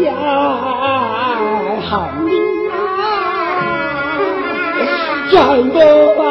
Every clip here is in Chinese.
呀，喊你啊，转过把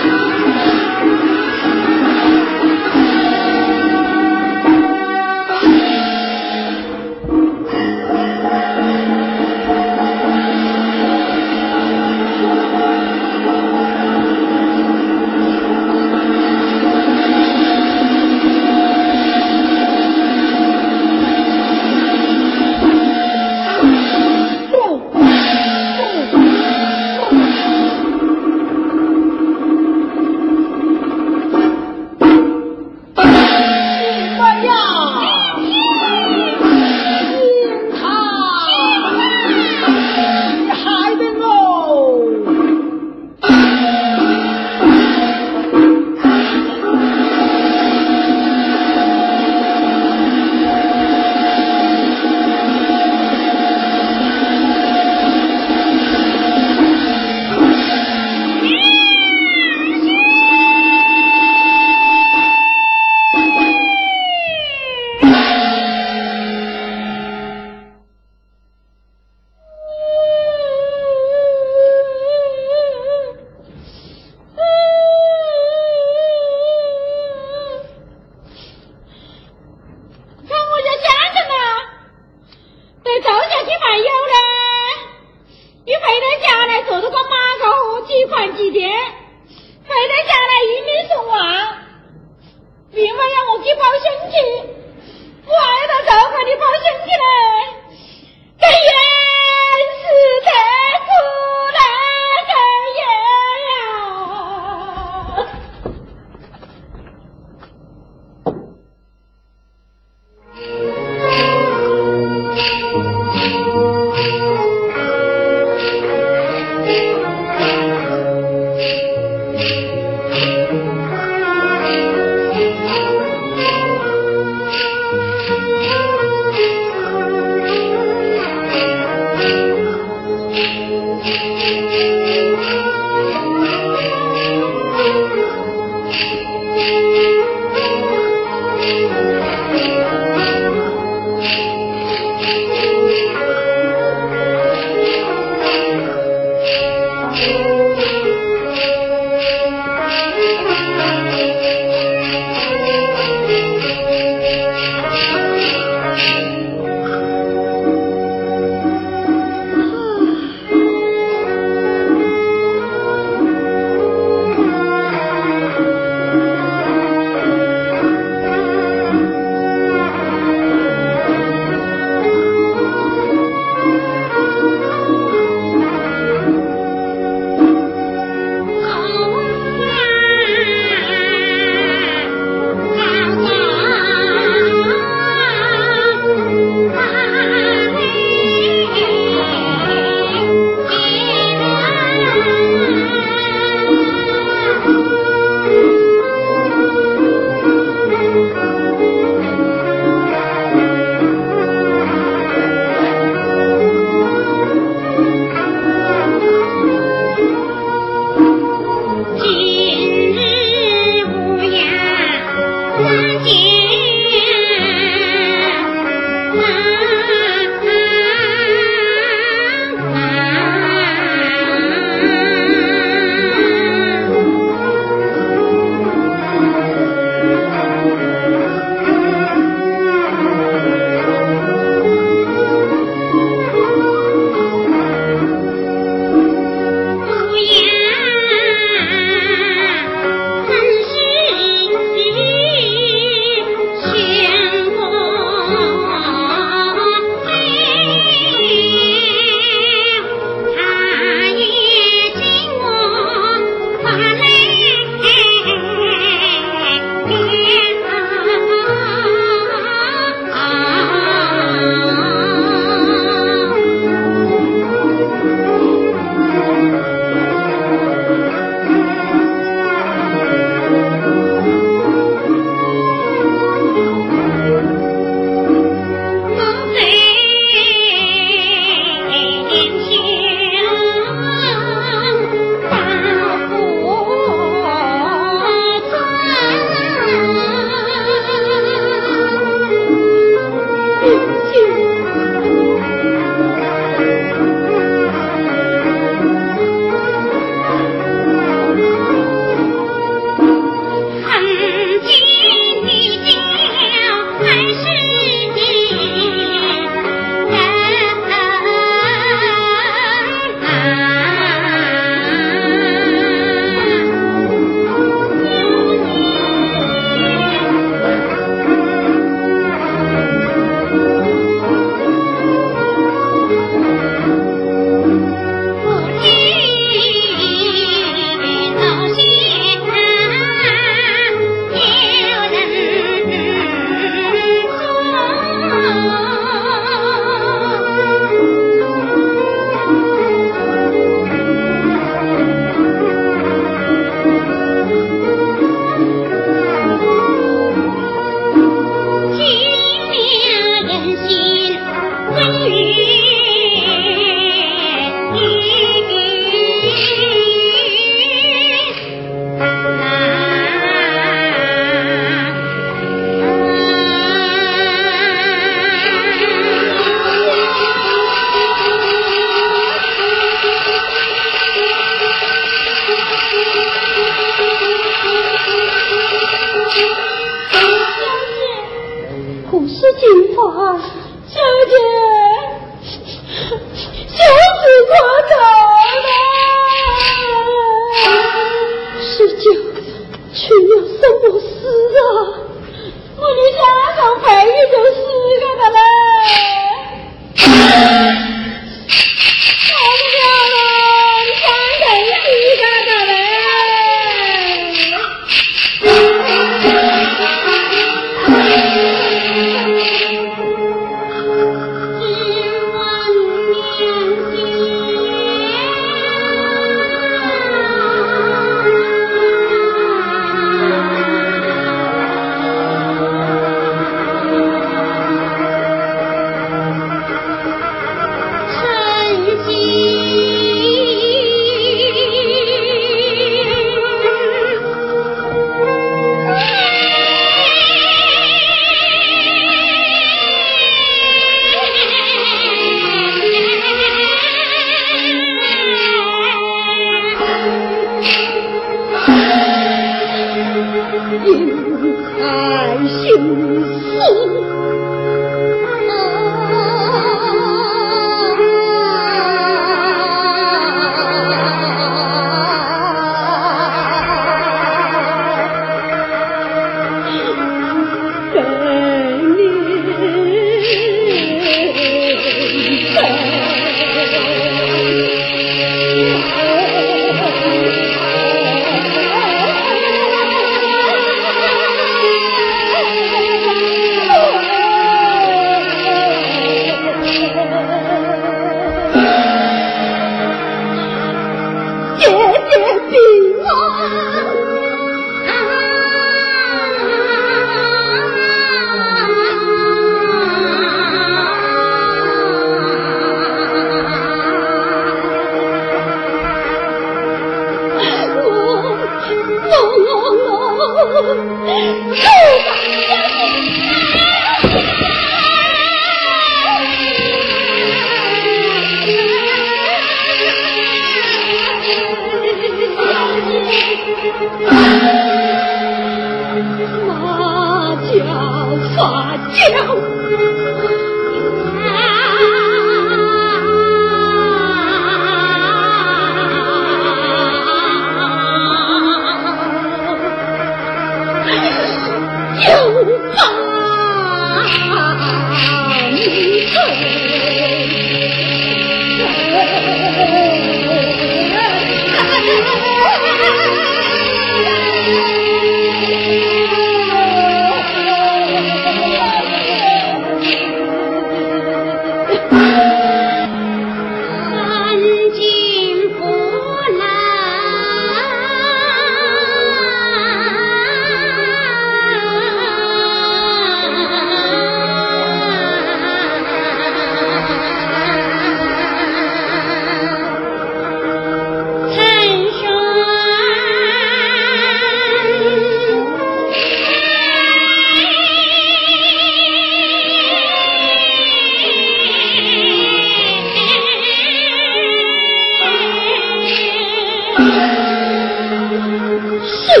四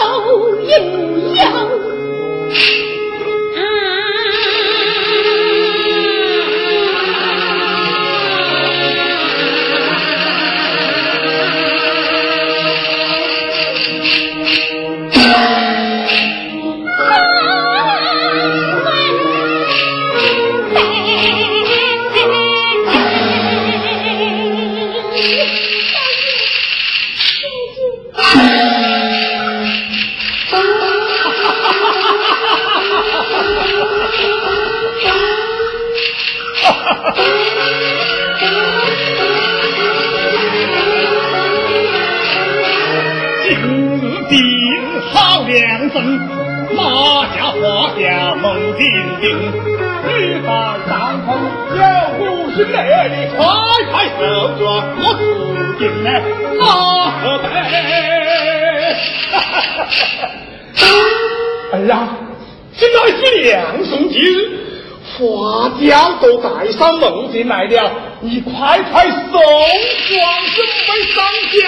后耶东西卖掉，你快快送庄准备上轿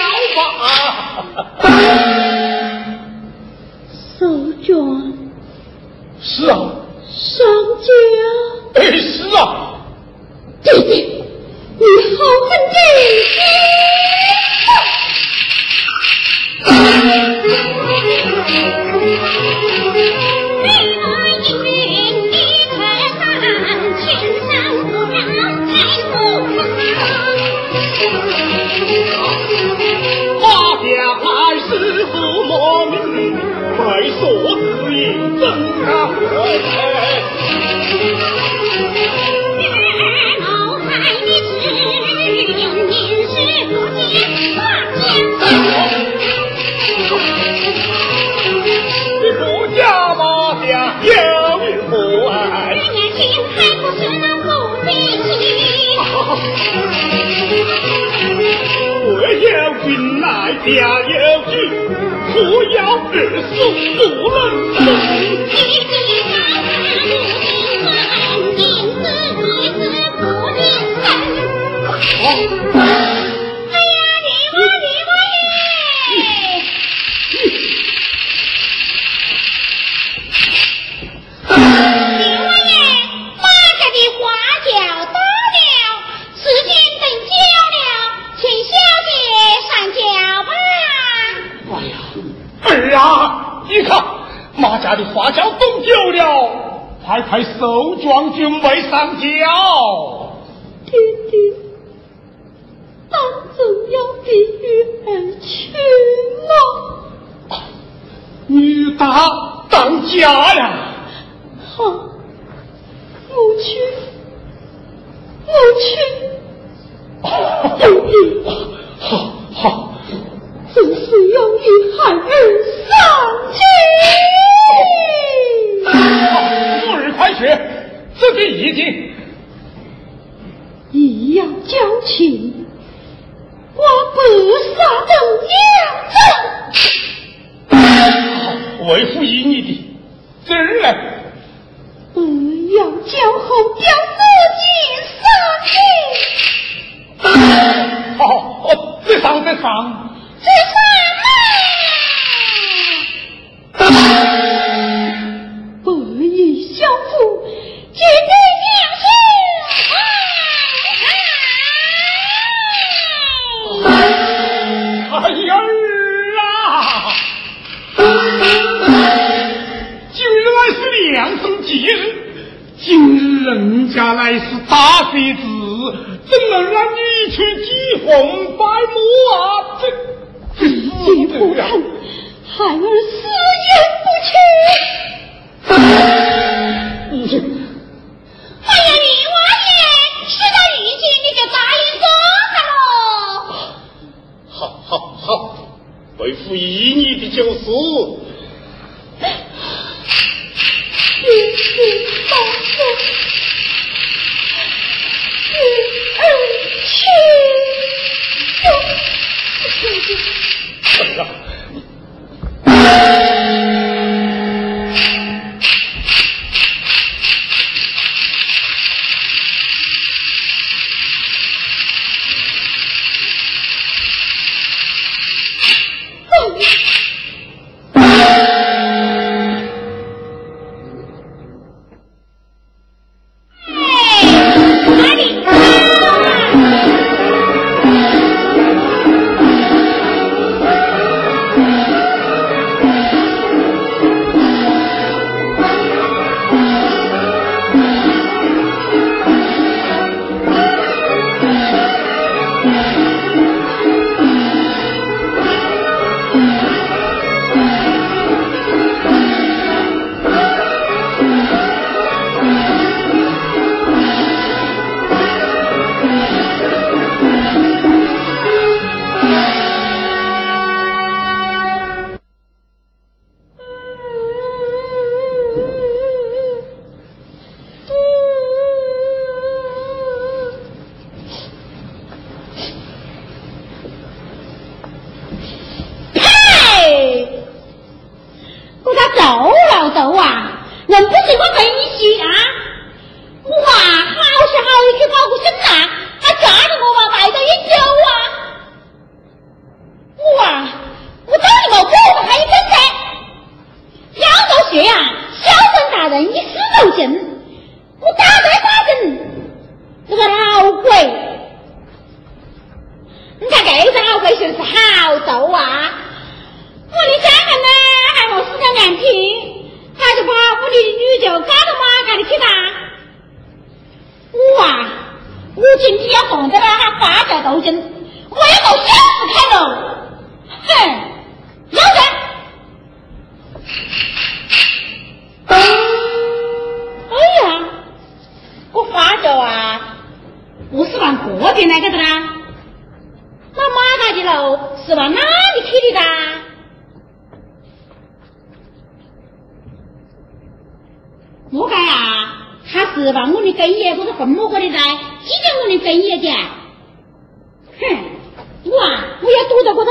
家有句，不要二叔不能生。皇军未上轿。弟弟，当真要避雨而去吗？女大当家呀！好，母亲，母亲，好好，只是要与孩儿上去。这个已经，一样交情，我不杀等娘子。为为父依你的这儿呢？不要叫后表自己杀去。好，好，再上，再上。人家乃是大妃子，怎能让你去祭红拜母啊？这这不肯，孩儿死也不去。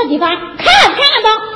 你看，看看吧。